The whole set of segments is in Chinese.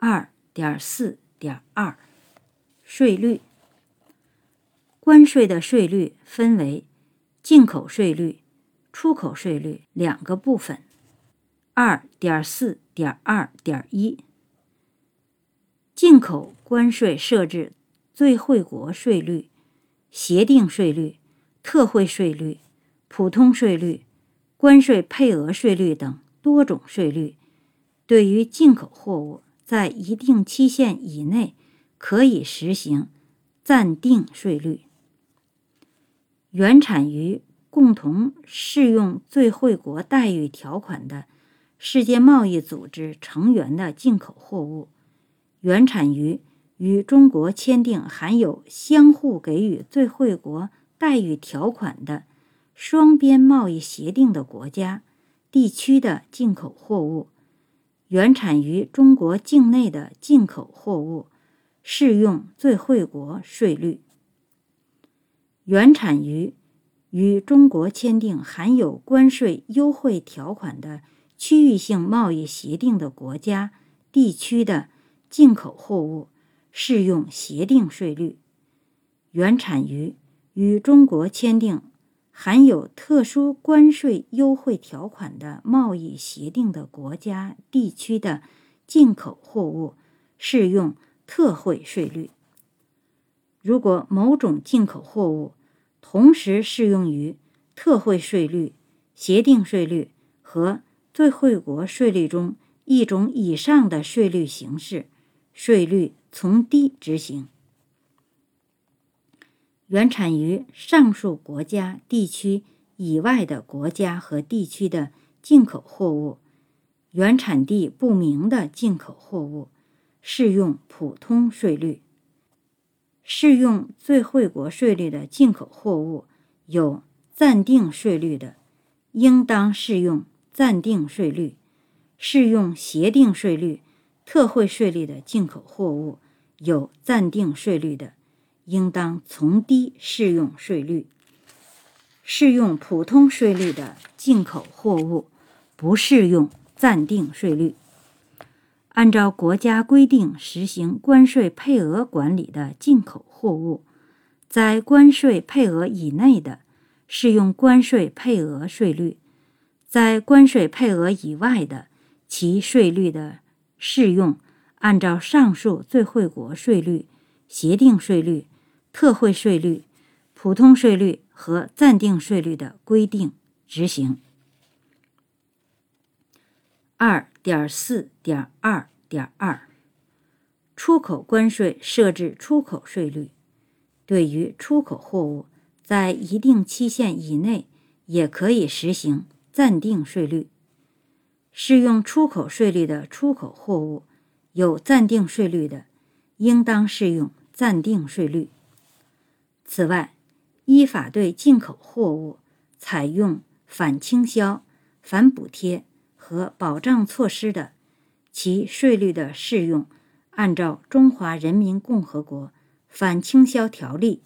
二点四点二税率。关税的税率分为进口税率、出口税率两个部分。二点四点二点一，进口关税设置最惠国税率、协定税率、特惠税率、普通税率、关税配额税率等多种税率。对于进口货物，在一定期限以内，可以实行暂定税率。原产于共同适用最惠国待遇条款的世界贸易组织成员的进口货物，原产于与中国签订含有相互给予最惠国待遇条款的双边贸易协定的国家、地区的进口货物。原产于中国境内的进口货物适用最惠国税率。原产于与中国签订含有关税优惠条款的区域性贸易协定的国家、地区的进口货物适用协定税率。原产于与中国签订。含有特殊关税优惠条款的贸易协定的国家、地区的进口货物适用特惠税率。如果某种进口货物同时适用于特惠税率、协定税率和最惠国税率中一种以上的税率形式，税率从低执行。原产于上述国家、地区以外的国家和地区的进口货物，原产地不明的进口货物，适用普通税率。适用最惠国税率的进口货物有暂定税率的，应当适用暂定税率；适用协定税率、特惠税率的进口货物有暂定税率的。应当从低适用税率，适用普通税率的进口货物不适用暂定税率。按照国家规定实行关税配额管理的进口货物，在关税配额以内的，适用关税配额税率；在关税配额以外的，其税率的适用按照上述最惠国税率、协定税率。特惠税率、普通税率和暂定税率的规定执行。二点四点二点二，出口关税设置出口税率，对于出口货物，在一定期限以内，也可以实行暂定税率。适用出口税率的出口货物，有暂定税率的，应当适用暂定税率。此外，依法对进口货物采用反倾销、反补贴和保障措施的，其税率的适用按照《中华人民共和国反倾销条例》《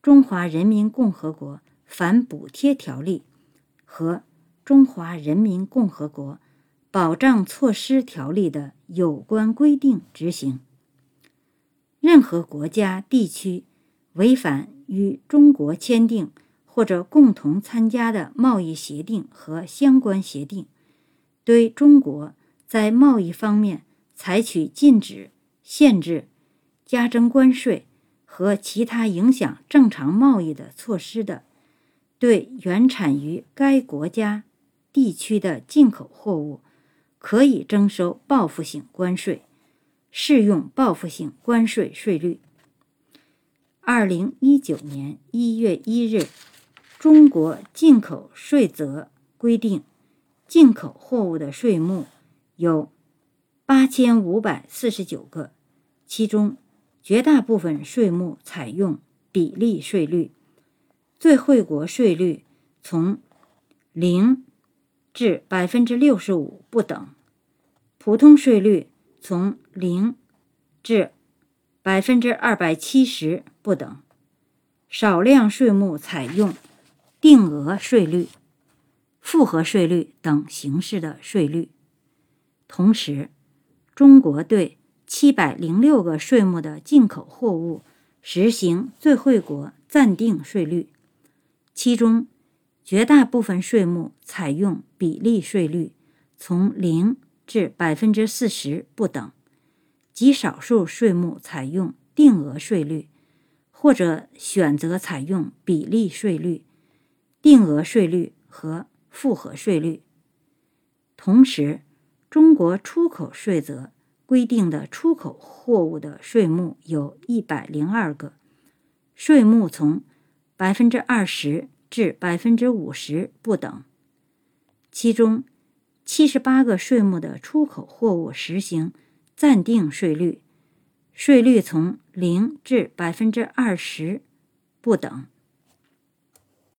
中华人民共和国反补贴条例》和《中华人民共和国保障措施条例》的有关规定执行。任何国家、地区。违反与中国签订或者共同参加的贸易协定和相关协定，对中国在贸易方面采取禁止、限制、加征关税和其他影响正常贸易的措施的，对原产于该国家、地区的进口货物，可以征收报复性关税，适用报复性关税税率。二零一九年一月一日，《中国进口税则》规定，进口货物的税目有八千五百四十九个，其中绝大部分税目采用比例税率，最惠国税率从零至百分之六十五不等，普通税率从零至。百分之二百七十不等，少量税目采用定额税率、复合税率等形式的税率。同时，中国对七百零六个税目的进口货物实行最惠国暂定税率，其中绝大部分税目采用比例税率，从零至百分之四十不等，极少数税目采用定额税率，或者选择采用比例税率、定额税率和复合税率。同时，中国出口税则。规定的出口货物的税目有一百零二个，税目从百分之二十至百分之五十不等。其中，七十八个税目的出口货物实行暂定税率，税率从零至百分之二十不等。